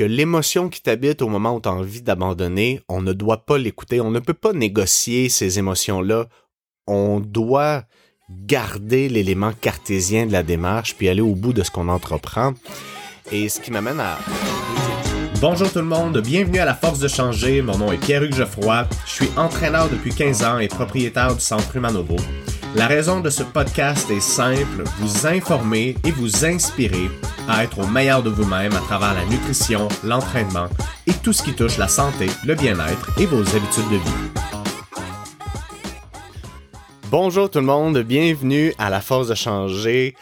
que l'émotion qui t'habite au moment où tu as envie d'abandonner, on ne doit pas l'écouter, on ne peut pas négocier ces émotions-là, on doit garder l'élément cartésien de la démarche puis aller au bout de ce qu'on entreprend. Et ce qui m'amène à... Bonjour tout le monde, bienvenue à la Force de changer. Mon nom est Pierre-Hugues Geoffroy. Je suis entraîneur depuis 15 ans et propriétaire du Centre Humanovo. La raison de ce podcast est simple, vous informer et vous inspirer à être au meilleur de vous-même à travers la nutrition, l'entraînement et tout ce qui touche la santé, le bien-être et vos habitudes de vie. Bonjour tout le monde, bienvenue à la Force de changer.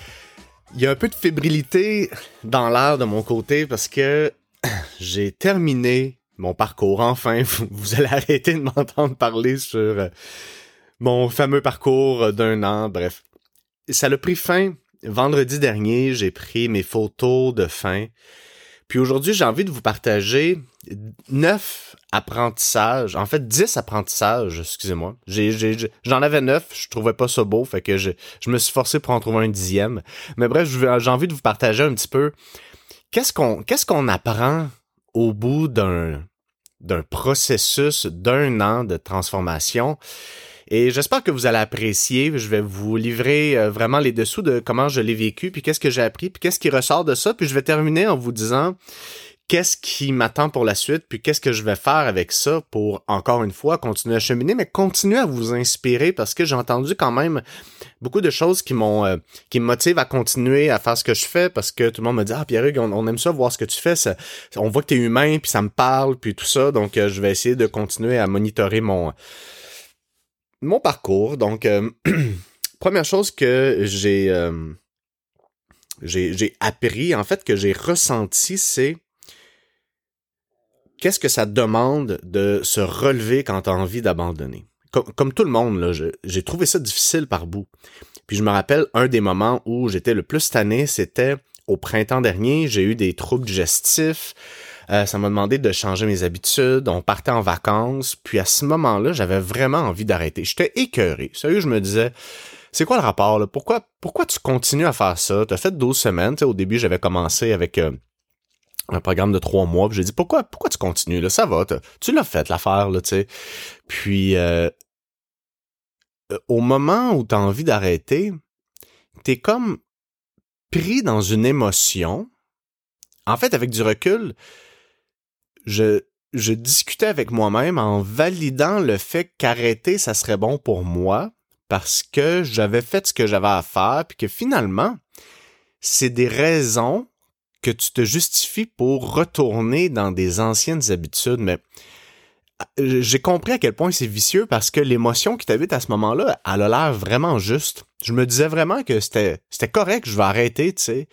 Il y a un peu de fébrilité dans l'air de mon côté parce que j'ai terminé mon parcours. Enfin, vous, allez arrêter de m'entendre parler sur euh, mon fameux parcours d'un an. Bref, ça a pris fin vendredi dernier. J'ai pris mes photos de fin. Puis aujourd'hui, j'ai envie de vous partager neuf apprentissages, en fait dix apprentissages, excusez-moi. j'en avais neuf, je trouvais pas ça beau, fait que je, me suis forcé pour en trouver un dixième. Mais bref, j'ai envie de vous partager un petit peu qu'est-ce qu'on apprend au bout d'un processus d'un an de transformation. Et j'espère que vous allez apprécier. Je vais vous livrer euh, vraiment les dessous de comment je l'ai vécu, puis qu'est-ce que j'ai appris, puis qu'est-ce qui ressort de ça. Puis je vais terminer en vous disant qu'est-ce qui m'attend pour la suite, puis qu'est-ce que je vais faire avec ça pour, encore une fois, continuer à cheminer, mais continuer à vous inspirer parce que j'ai entendu quand même beaucoup de choses qui m'ont, euh, qui me motivent à continuer à faire ce que je fais parce que tout le monde me dit, ah, Pierre, on, on, aime ça, voir ce que tu fais, on voit que tu es humain, puis ça me parle, puis tout ça, donc euh, je vais essayer de continuer à monitorer mon, mon parcours. Donc, euh, première chose que j'ai, j'ai, j'ai appris, en fait, que j'ai ressenti, c'est qu'est-ce que ça demande de se relever quand tu as envie d'abandonner? Comme, tout le monde, j'ai trouvé ça difficile par bout. Puis je me rappelle un des moments où j'étais le plus tanné, c'était au printemps dernier. J'ai eu des troubles digestifs. Euh, ça m'a demandé de changer mes habitudes. On partait en vacances. Puis à ce moment-là, j'avais vraiment envie d'arrêter. J'étais écœuré. Sérieux, je me disais, c'est quoi le rapport? Là? Pourquoi, pourquoi tu continues à faire ça? Tu as fait 12 semaines. au début, j'avais commencé avec... Euh, un programme de trois mois. J'ai dit pourquoi pourquoi tu continues là? Ça va tu l'as fait l'affaire là tu sais. Puis euh, au moment où tu as envie d'arrêter, tu es comme pris dans une émotion. En fait, avec du recul, je discutais avec moi-même en validant le fait qu'arrêter ça serait bon pour moi parce que j'avais fait ce que j'avais à faire puis que finalement c'est des raisons que tu te justifies pour retourner dans des anciennes habitudes, mais euh, j'ai compris à quel point c'est vicieux parce que l'émotion qui t'habite à ce moment-là, elle a l'air vraiment juste. Je me disais vraiment que c'était correct, je vais arrêter, tu sais.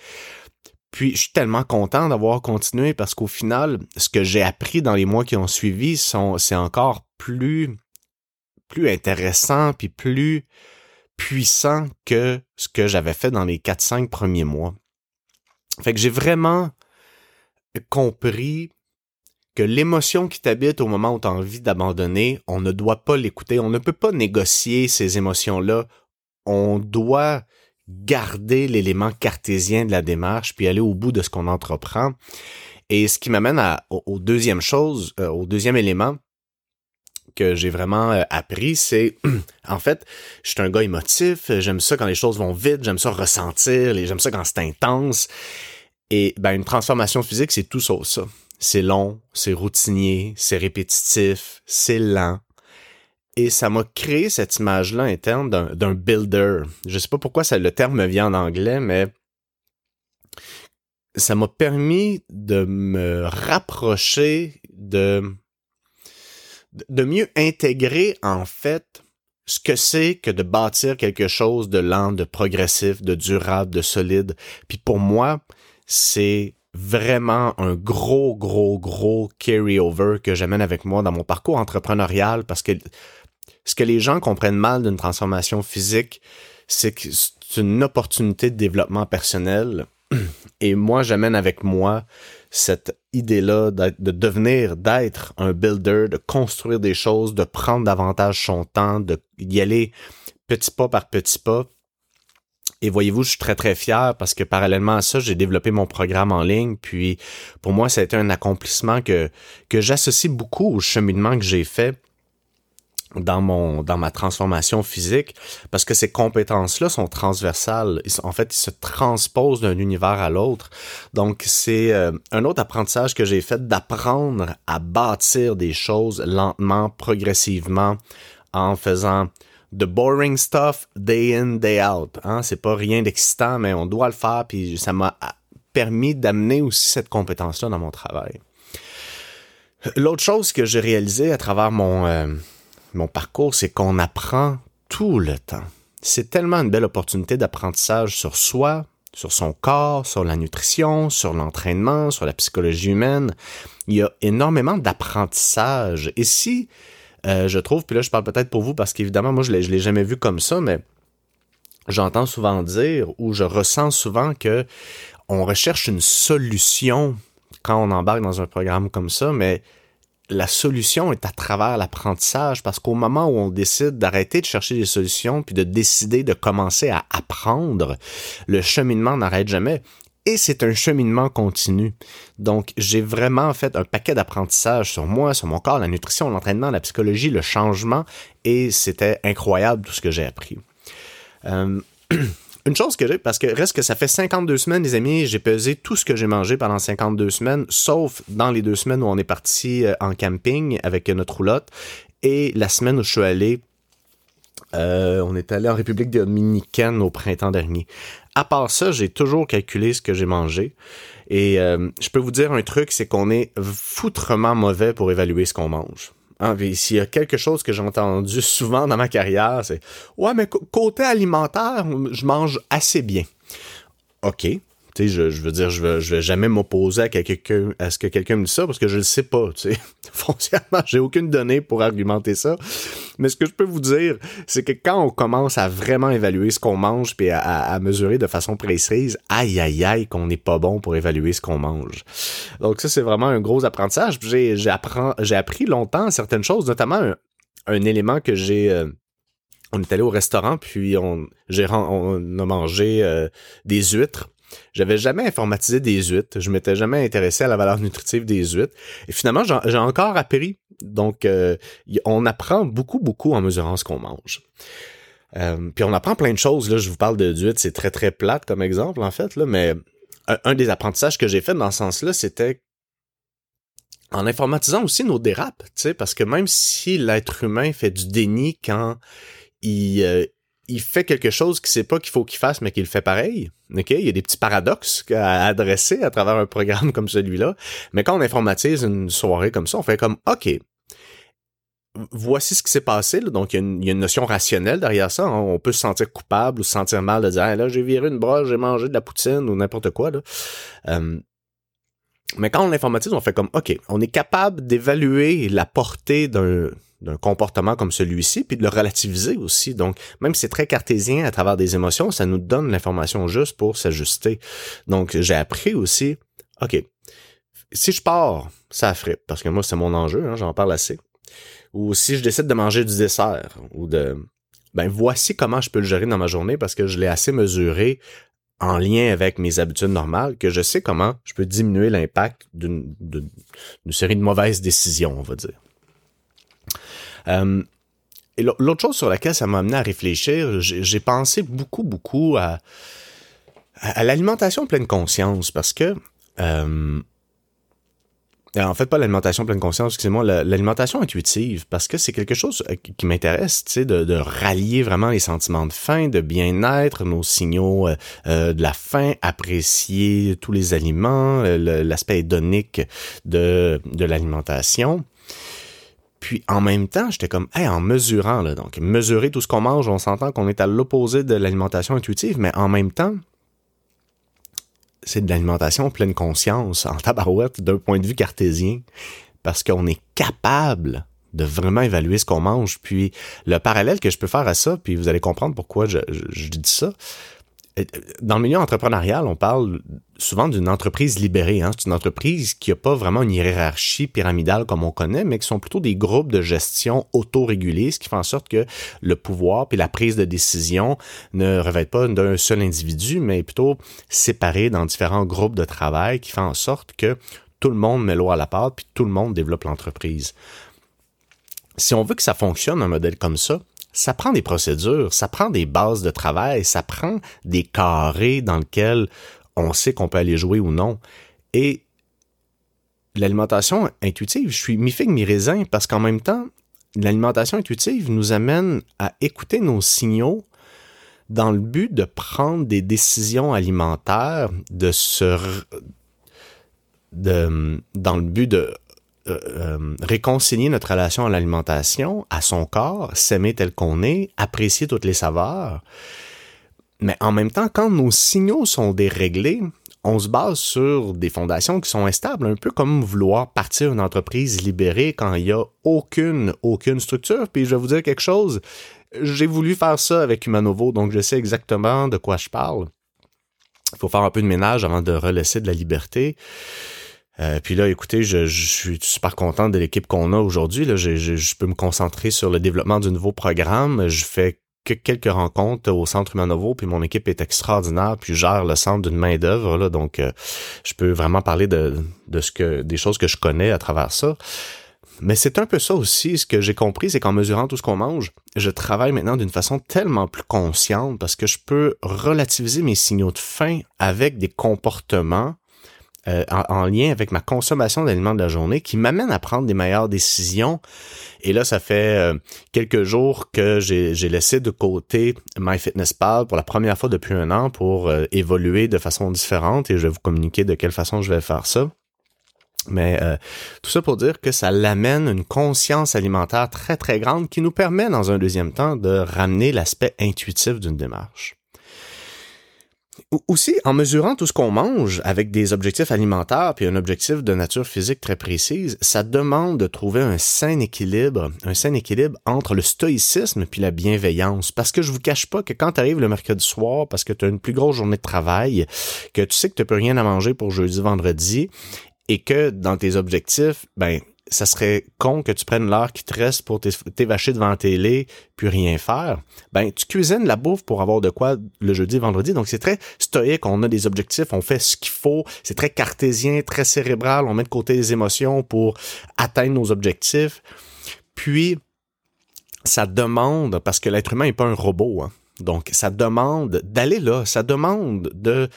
Puis je suis tellement content d'avoir continué parce qu'au final, ce que j'ai appris dans les mois qui ont suivi c'est encore plus, plus intéressant puis plus puissant que ce que j'avais fait dans les 4-5 premiers mois. Fait que j'ai vraiment compris que l'émotion qui t'habite au moment où tu as envie d'abandonner, on ne doit pas l'écouter, on ne peut pas négocier ces émotions-là, on doit garder l'élément cartésien de la démarche puis aller au bout de ce qu'on entreprend. Et ce qui m'amène au, deuxième chose, euh, au deuxième élément que j'ai vraiment euh, appris, c'est en fait, je suis un gars émotif, j'aime ça quand les choses vont vite, j'aime ça ressentir, j'aime ça quand c'est intense. Et ben, une transformation physique, c'est tout ça, ça. C'est long, c'est routinier, c'est répétitif, c'est lent. Et ça m'a créé cette image-là interne d'un builder. Je sais pas pourquoi ça, le terme me vient en anglais, mais ça m'a permis de me rapprocher de, de mieux intégrer, en fait, ce que c'est que de bâtir quelque chose de lent, de progressif, de durable, de solide. Puis pour moi, c'est vraiment un gros, gros, gros carry-over que j'amène avec moi dans mon parcours entrepreneurial parce que ce que les gens comprennent mal d'une transformation physique, c'est que c'est une opportunité de développement personnel. Et moi, j'amène avec moi cette idée-là de devenir, d'être un builder, de construire des choses, de prendre davantage son temps, d'y aller petit pas par petit pas Et voyez-vous, je suis très très fier parce que parallèlement à ça, j'ai développé mon programme en ligne. Puis pour moi, ça a été un accomplissement que, que j'associe beaucoup au cheminement que j'ai fait dans mon dans ma transformation physique parce que ces compétences là sont transversales. En fait ils se transposent d'un univers à l'autre. Donc c'est euh, un autre apprentissage que j'ai fait d'apprendre à bâtir des choses lentement progressivement en faisant the boring stuff day in day out hein. C'est pas rien d'excitant mais on doit le faire puis ça m'a permis d'amener aussi cette compétence là dans mon travail. L'autre chose que j'ai réalisé à travers mon euh, mon parcours, c'est qu'on apprend tout le temps. C'est tellement une belle opportunité d'apprentissage sur soi, sur son corps, sur la nutrition, sur l'entraînement, sur la psychologie humaine. Il y a énormément d'apprentissage. Et si, euh, je trouve, puis là je parle peut-être pour vous parce qu'évidemment, moi je ne l'ai jamais vu comme ça, mais j'entends souvent dire ou je ressens souvent que on recherche une solution quand on embarque dans un programme comme ça, mais la solution est à travers l'apprentissage parce qu'au moment où on décide d'arrêter de chercher des solutions puis de décider de commencer à apprendre, le cheminement n'arrête jamais. Et c'est un cheminement continu. Donc, j'ai vraiment fait un paquet d'apprentissages sur moi, sur mon corps, la nutrition, l'entraînement, la psychologie, le changement, et c'était incroyable tout ce que j'ai appris. Euh, Une chose que j'ai, parce que reste que ça fait 52 semaines, les amis, j'ai pesé tout ce que j'ai mangé pendant 52 semaines, sauf dans les deux semaines où on est parti euh, en camping avec notre roulotte et la semaine où je suis allé euh, on est allé en République dominicaine au printemps dernier. À part ça, j'ai toujours calculé ce que j'ai mangé. Et euh, je peux vous dire un truc, c'est qu'on est foutrement mauvais pour évaluer ce qu'on mange. Ah, s'il y a quelque chose que j'ai entendu souvent dans ma carrière, c'est Ouais, mais côté alimentaire, je mange assez bien. OK. Tu sais, je, je, veux dire, je vais, je vais jamais m'opposer à, quelqu'un, à ce que quelqu'un me dise ça parce que je le sais pas, tu sais. Foncièrement, j'ai aucune donnée pour argumenter ça. Mais ce que je peux vous dire, c'est que quand on commence à vraiment évaluer ce qu'on mange puis à, mesurer de façon précise, aïe aïe aïe qu'on n'est pas bon pour évaluer ce qu'on mange. Donc ça, c'est vraiment un gros apprentissage. J'ai, j'ai, j'ai appris longtemps certaines choses, notamment un, élément que j'ai... Euh, on est allé au restaurant, puis on, j'ai, on a mangé euh, des huîtres. J'avais jamais informatisé des huîtres. Je m'étais jamais intéressé à la valeur nutritive des huîtres. Et finalement, j'ai encore appris donc, euh, on apprend beaucoup, beaucoup en mesurant ce qu'on mange. Euh, puis on apprend plein de choses. Là, je vous parle de d'huître, c'est très, très plate comme exemple, en fait, là, mais un, des apprentissages que j'ai fait dans ce sens-là, c'était en informatisant aussi nos dérapes, tu sais, parce que même si l'être humain fait du déni quand il, euh, il fait quelque chose qu'il sait pas qu'il faut qu'il fasse, mais qu'il fait pareil. OK? Il y a des petits paradoxes à adresser à travers un programme comme celui-là. Mais quand on informatise une soirée comme ça, on fait comme OK. Voici ce qui s'est passé. Donc, il y, a une, notion rationnelle derrière ça. Hein. On peut se sentir coupable ou se sentir mal de dire là, j'ai viré une broche, j'ai mangé de la poutine ou n'importe quoi. Euh, mais quand on informatise, on fait comme OK, on est capable d'évaluer la portée d'un d'un comportement comme celui-ci, puis de le relativiser aussi. Donc, même si c'est très cartésien à travers des émotions, ça nous donne l'information juste pour s'ajuster. Donc, j'ai appris aussi, OK, si je pars, ça fripe, parce que moi, c'est mon enjeu, hein, j'en parle assez. Ou si je décide de manger du dessert, ou de... Ben, voici comment je peux le gérer dans ma journée, parce que je l'ai assez mesuré en lien avec mes habitudes normales, que je sais comment je peux diminuer l'impact d'une série de mauvaises décisions, on va dire. Euh, et l'autre chose sur laquelle ça m'a amené à réfléchir, j'ai pensé beaucoup, beaucoup à, l'alimentation pleine conscience parce que euh, en fait, pas l'alimentation pleine conscience, excusez-moi, l'alimentation intuitive, parce que c'est quelque chose euh, qui m'intéresse, tu sais, de, rallier vraiment les sentiments de faim, de bien-être, nos signaux de la faim, apprécier tous les aliments, l'aspect hédonique de l'alimentation. Puis en même temps, j'étais comme, hey, en mesurant, là, donc mesurer tout ce qu'on mange, on s'entend qu'on est à l'opposé de l'alimentation intuitive, mais en même temps, c'est de l'alimentation pleine conscience, en tabarouette, d'un point de vue cartésien, parce qu'on est capable de vraiment évaluer ce qu'on mange. Puis le parallèle que je peux faire à ça, puis vous allez comprendre pourquoi je, dis ça, dans le milieu entrepreneurial, on parle souvent d'une entreprise libérée. Hein? C'est une entreprise qui n'a pas vraiment une hiérarchie pyramidale comme on connaît, mais qui sont plutôt des groupes de gestion autorégulés, ce qui fait en sorte que le pouvoir et la prise de décision ne revêtent pas d'un seul individu, mais plutôt séparés dans différents groupes de travail, qui fait en sorte que tout le monde met l'eau à la pâte, puis tout le monde développe l'entreprise. Si on veut que ça fonctionne, un modèle comme ça, ça prend des procédures, ça prend des bases de travail, ça prend des carrés dans lesquels on sait qu'on peut aller jouer ou non. Et l'alimentation intuitive, je suis mi-figue, mi-raisin parce qu'en même temps, l'alimentation intuitive nous amène à écouter nos signaux dans le but de prendre des décisions alimentaires, de se de, dans le but de euh, euh, réconcilier notre relation à l'alimentation, à son corps, s'aimer tel qu'on est, apprécier toutes les saveurs. Mais en même temps, quand nos signaux sont déréglés, on se base sur des fondations qui sont instables, un peu comme vouloir partir une entreprise libérée quand il n'y a aucune, aucune structure. Puis je vais vous dire quelque chose, j'ai voulu faire ça avec Humanovo, donc je sais exactement de quoi je parle. Il faut faire un peu de ménage avant de relaisser de la liberté. Euh, puis là, écoutez, je, suis super content de l'équipe qu'on a aujourd'hui. Là, je, je, peux me concentrer sur le développement du nouveau programme. Je fais que quelques rencontres au Centre Humanovo, puis mon équipe est extraordinaire, puis gère le centre d'une main d'œuvre. Donc, euh, je peux vraiment parler de ce que des choses que je connais à travers ça. Mais c'est un peu ça aussi, ce que j'ai compris, c'est qu'en mesurant tout ce qu'on mange, je travaille maintenant d'une façon tellement plus consciente parce que je peux relativiser mes signaux de faim avec des comportements euh, en, lien avec ma consommation d'aliments de la journée qui m'amène à prendre des meilleures décisions. Et là, ça fait euh, quelques jours que j'ai laissé de côté MyFitnessPal pour la première fois depuis un an pour euh, évoluer de façon différente et je vais vous communiquer de quelle façon je vais faire ça. Mais tout ça pour dire que ça l'amène une conscience alimentaire très très grande qui nous permet dans un deuxième temps de ramener l'aspect intuitif d'une démarche. Aussi, en mesurant tout ce qu'on mange avec des objectifs alimentaires puis un objectif de nature physique très précise, ça demande de trouver un sain équilibre, un sain équilibre entre le stoïcisme puis la bienveillance. Parce que je vous cache pas que quand tu arrives le mercredi soir, parce que tu as une plus grosse journée de travail, que tu sais que tu peux rien à manger pour jeudi, vendredi, et que dans tes objectifs, ben ça serait con que tu prennes l'heure qui te reste pour t'évacher devant la télé puis rien faire. Ben, tu cuisines la bouffe pour avoir de quoi le jeudi, vendredi. Donc, c'est très stoïque. On a des objectifs, on fait ce qu'il faut. C'est très cartésien, très cérébral. On met de côté les émotions pour atteindre nos objectifs. Puis, ça demande, parce que l'être humain n'est pas un robot, hein. donc ça demande d'aller là, ça demande de,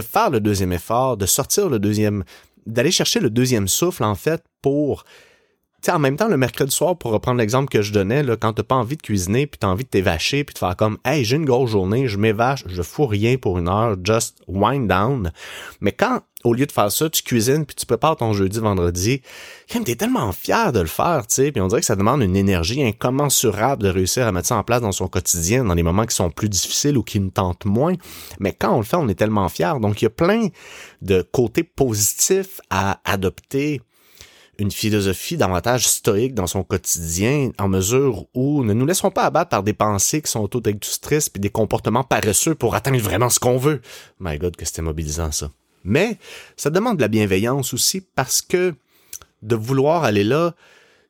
faire le deuxième effort, de sortir le deuxième, d'aller chercher le deuxième souffle, en fait, pour sais, en même temps, le mercredi soir, pour reprendre l'exemple que je donnais, là, quand t'as pas envie de cuisiner, puis t'as envie de t'évacher, puis de faire comme, hey, j'ai une grosse journée, je m'évache, je fous rien pour une heure, just wind down. Mais quand, au lieu de faire ça, tu cuisines, puis tu prépares ton jeudi, vendredi, t'es tellement fier de le faire, tu sais, puis on dirait que ça demande une énergie incommensurable de réussir à mettre ça en place dans son quotidien, dans les moments qui sont plus difficiles ou qui nous tentent moins. Mais quand on le fait, on est tellement fier. Donc, il y a plein de côtés positifs à adopter une philosophie davantage stoïque dans son quotidien, en mesure où ne nous laissons pas abattre par des pensées qui sont auto-destructrices puis des comportements paresseux pour atteindre vraiment ce qu'on veut. My God, que c'était mobilisant ça. Mais ça demande de la bienveillance aussi parce que de vouloir aller là,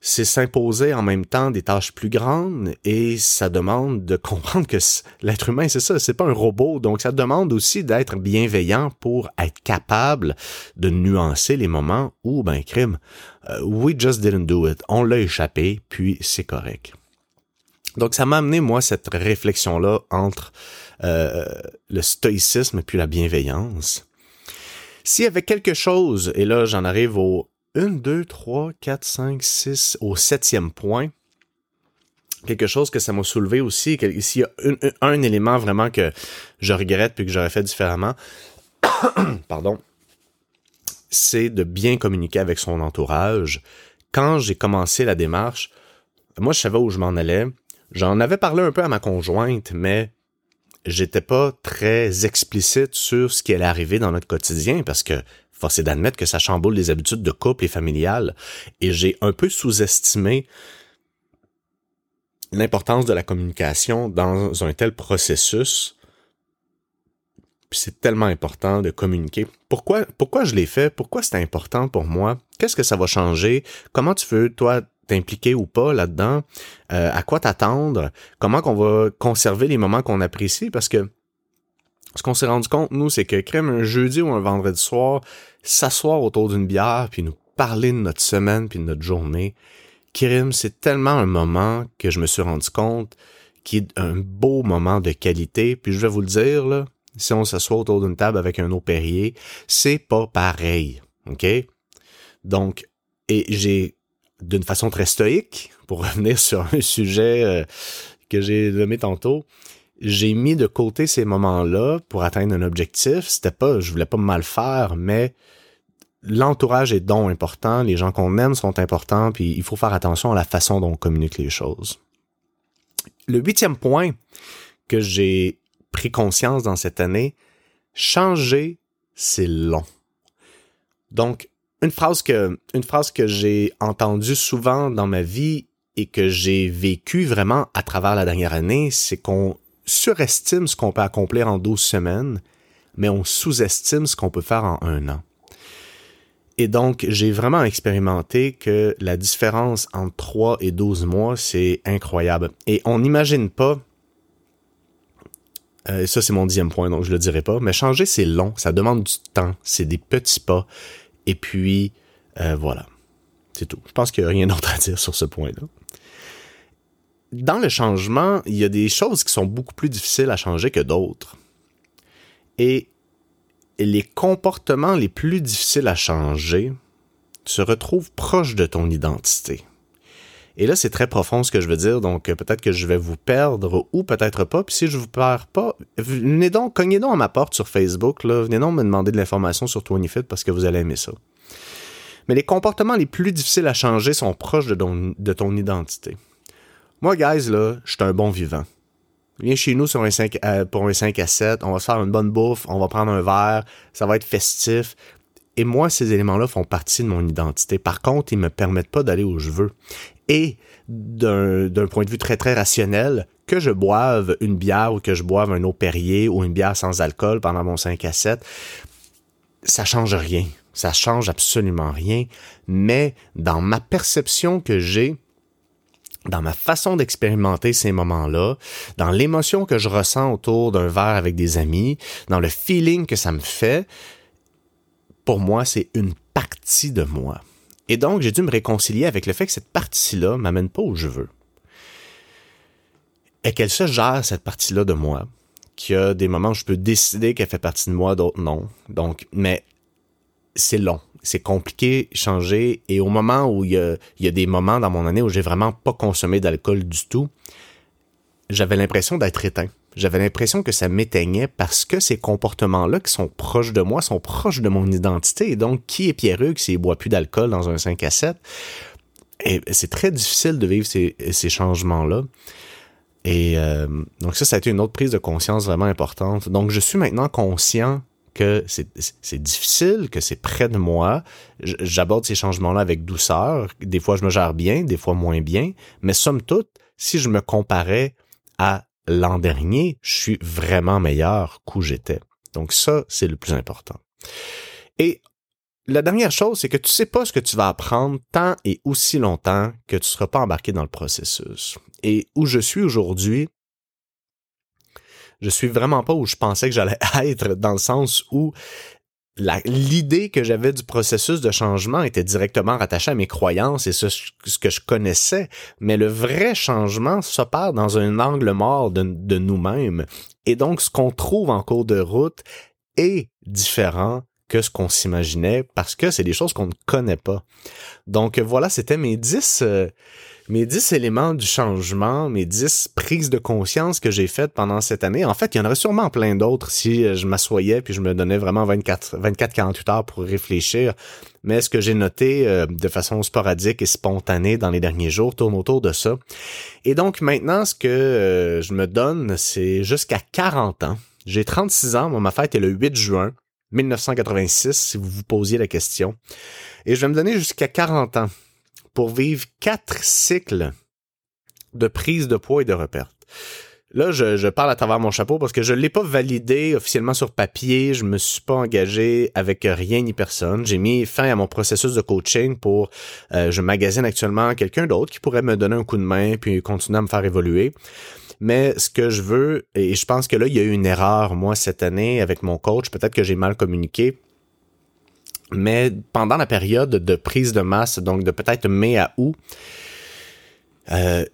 c'est s'imposer en même temps des tâches plus grandes et ça demande de comprendre que l'être humain, c'est ça, c'est pas un robot. Donc, ça demande aussi d'être bienveillant pour être capable de nuancer les moments où, ben, crime, euh, we just didn't do it. On l'a échappé, puis c'est correct. Donc, ça m'a amené, moi, cette réflexion-là entre euh, le stoïcisme et puis la bienveillance. S'il y avait quelque chose, et là, j'en arrive au 1, 2, 3, 4, 5, 6 au septième point. Quelque chose que ça m'a soulevé aussi, s'il y a un, élément vraiment que je regrette puis que j'aurais fait différemment, pardon, c'est de bien communiquer avec son entourage. Quand j'ai commencé la démarche, moi je savais où je m'en allais. J'en avais parlé un peu à ma conjointe, mais j'étais pas très explicite sur ce qui allait arriver dans notre quotidien parce que force est d'admettre que ça chamboule les habitudes de couple et familiales. Et j'ai un peu sous-estimé l'importance de la communication dans un tel processus Puis c'est tellement important de communiquer. Pourquoi, pourquoi je l'ai fait? Pourquoi c'est important pour moi? Qu'est-ce que ça va changer? Comment tu veux, toi, t'impliquer ou pas là-dedans? Euh, à quoi t'attendre? Comment qu'on va conserver les moments qu'on apprécie? Parce que ce qu'on s'est rendu compte, nous, c'est que crème un jeudi ou un vendredi soir, s'asseoir autour d'une bière, puis nous parler de notre semaine, puis de notre journée, Kirim, c'est tellement un moment que je me suis rendu compte qui est un beau moment de qualité. Puis je vais vous le dire, là, si on s'assoit autour d'une table avec un eau c'est pas pareil. OK? Donc, et j'ai, d'une façon très stoïque, pour revenir sur un sujet euh, que j'ai nommé tantôt, j'ai mis de côté ces moments-là pour atteindre un objectif. C'était pas, je voulais pas mal faire, mais l'entourage est donc important, les gens qu'on aime sont importants, puis il faut faire attention à la façon dont on communique les choses. Le huitième point que j'ai pris conscience dans cette année, changer, c'est long. Donc, une phrase que, j'ai entendue souvent dans ma vie et que j'ai vécu vraiment à travers la dernière année, c'est qu'on surestime ce qu'on peut accomplir en 12 semaines, mais on sous-estime ce qu'on peut faire en un an. Et donc, j'ai vraiment expérimenté que la différence entre 3 et 12 mois, c'est incroyable. Et on n'imagine pas, euh, ça c'est mon dixième point, donc je le dirai pas, mais changer c'est long, ça demande du temps, c'est des petits pas. Et puis, euh, voilà, c'est tout. Je pense qu'il n'y a rien d'autre à dire sur ce point-là. Dans le changement, il y a des choses qui sont beaucoup plus difficiles à changer que d'autres. Et les comportements les plus difficiles à changer se retrouvent proches de ton identité. Et là, c'est très profond ce que je veux dire, donc euh, peut-être que je vais vous perdre ou peut-être pas. Puis si je vous perds pas, venez donc, cognez donc à ma porte sur Facebook, là, venez donc me demander de l'information sur TonyFit parce que vous allez aimer ça. Mais les comportements les plus difficiles à changer sont proches de ton, de ton identité. Moi, guys, là, je suis un bon vivant. Viens chez nous sur un 5, euh, pour un 5 à 7, on va se faire une bonne bouffe, on va prendre un verre, ça va être festif. Et moi, ces éléments-là font partie de mon identité. Par contre, ils me permettent pas d'aller où je veux. Et d'un point de vue très, très rationnel, que je boive une bière ou que je boive un eau Perrier ou une bière sans alcool pendant mon 5 à 7, ça change rien. Ça change absolument rien. Mais dans ma perception que j'ai, dans ma façon d'expérimenter ces moments-là, dans l'émotion que je ressens autour d'un verre avec des amis, dans le feeling que ça me fait, pour moi, c'est une partie de moi. Et donc, j'ai dû me réconcilier avec le fait que cette partie-là m'amène pas où je veux. Et qu'elle se gère, cette partie-là de moi, qu'il y a des moments où je peux décider qu'elle fait partie de moi, d'autres non. Donc, mais c'est long c'est compliqué changer. Et au moment où il y a, il y a des moments dans mon année où j'ai vraiment pas consommé d'alcool du tout, j'avais l'impression d'être éteint. J'avais l'impression que ça m'éteignait parce que ces comportements-là qui sont proches de moi sont proches de mon identité. Donc, qui est Pierre-Hugues s'il boit plus d'alcool dans un 5 à 7? Et c'est très difficile de vivre ces, ces changements-là. Et euh, donc ça, ça a été une autre prise de conscience vraiment importante. Donc, je suis maintenant conscient que c'est difficile, que c'est près de moi. J'aborde ces changements-là avec douceur. Des fois, je me gère bien, des fois moins bien. Mais somme toute, si je me comparais à l'an dernier, je suis vraiment meilleur qu'où j'étais. Donc ça, c'est le plus important. Et la dernière chose, c'est que tu sais pas ce que tu vas apprendre tant et aussi longtemps que tu seras pas embarqué dans le processus. Et où je suis aujourd'hui, je suis vraiment pas où je pensais que j'allais être dans le sens où l'idée que j'avais du processus de changement était directement rattachée à mes croyances et ce, ce que je connaissais. Mais le vrai changement s'opère dans un angle mort de, de nous-mêmes. Et donc, ce qu'on trouve en cours de route est différent que ce qu'on s'imaginait parce que c'est des choses qu'on ne connaît pas. Donc voilà, c'était mes dix mes dix éléments du changement, mes dix prises de conscience que j'ai faites pendant cette année. En fait, il y en aurait sûrement plein d'autres si euh, je m'assoyais puis je me donnais vraiment 24, 24, 48 heures pour réfléchir. Mais ce que j'ai noté euh, de façon sporadique et spontanée dans les derniers jours tourne autour de ça. Et donc maintenant, ce que euh, je me donne, c'est jusqu'à 40 ans. J'ai 36 ans, ma fête est le 8 juin 1986, si vous vous posiez la question. Et je vais me donner jusqu'à 40 ans pour vivre quatre cycles de prise de poids et de reperte. Là, je, parle à travers mon chapeau parce que je l'ai pas validé officiellement sur papier. Je me suis pas engagé avec rien ni personne. J'ai mis fin à mon processus de coaching pour, euh, je magasine actuellement quelqu'un d'autre qui pourrait me donner un coup de main puis continuer à me faire évoluer. Mais ce que je veux, et je pense que là, il y a eu une erreur, moi, cette année, avec mon coach. Peut-être que j'ai mal communiqué. Mais pendant la période de prise de masse, donc de peut-être mai à août, euh,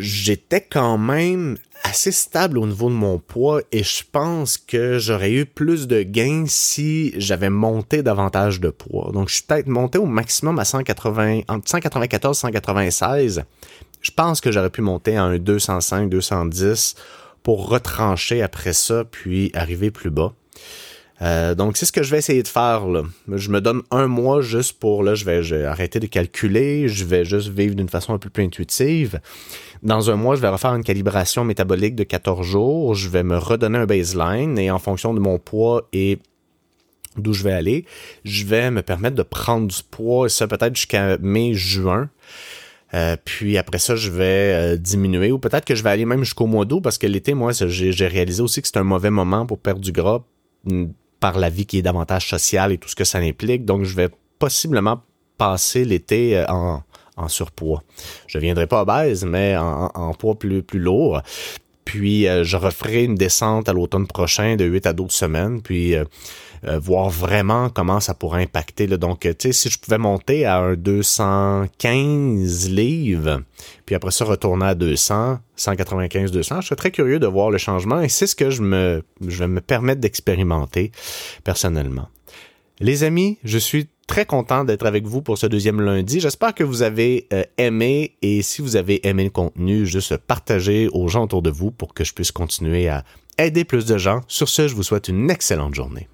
j'étais quand même assez stable au niveau de mon poids et je pense que j'aurais eu plus de gains si j'avais monté davantage de poids. Donc je suis peut-être monté au maximum à 180 entre 194 196. Je pense que j'aurais pu monter à un 205 210 pour retrancher après ça puis arriver plus bas. Euh, donc, c'est ce que je vais essayer de faire. Là. Je me donne un mois juste pour, là, je vais, arrêter de calculer, je vais juste vivre d'une façon un peu plus intuitive. Dans un mois, je vais refaire une calibration métabolique de 14 jours, je vais me redonner un baseline et en fonction de mon poids et d'où je vais aller, je vais me permettre de prendre du poids, et ça peut-être jusqu'à mai-juin. Euh, puis après ça, je vais euh, diminuer ou peut-être que je vais aller même jusqu'au mois d'août parce que l'été, moi, j'ai réalisé aussi que c'est un mauvais moment pour perdre du gras par la vie qui est davantage sociale et tout ce que ça implique. Donc, je vais possiblement passer l'été euh, en, en surpoids. Je viendrai pas obèse, mais en, poids plus, plus lourd. Puis euh, je referai une descente à l'automne prochain de 8 à 12 semaines, puis euh, voir vraiment comment ça pourrait impacter. Là. Donc, tu sais, si je pouvais monter à un 215 livres, puis après ça retourner à 200, 195, 200, je serais très curieux de voir le changement et c'est ce que je me, je vais me permettre d'expérimenter personnellement. Les amis, je suis très content d'être avec vous pour ce deuxième lundi. J'espère que vous avez euh, aimé et si vous avez aimé le contenu, juste partagez aux gens autour de vous pour que je puisse continuer à aider plus de gens. Sur ce, je vous souhaite une excellente journée.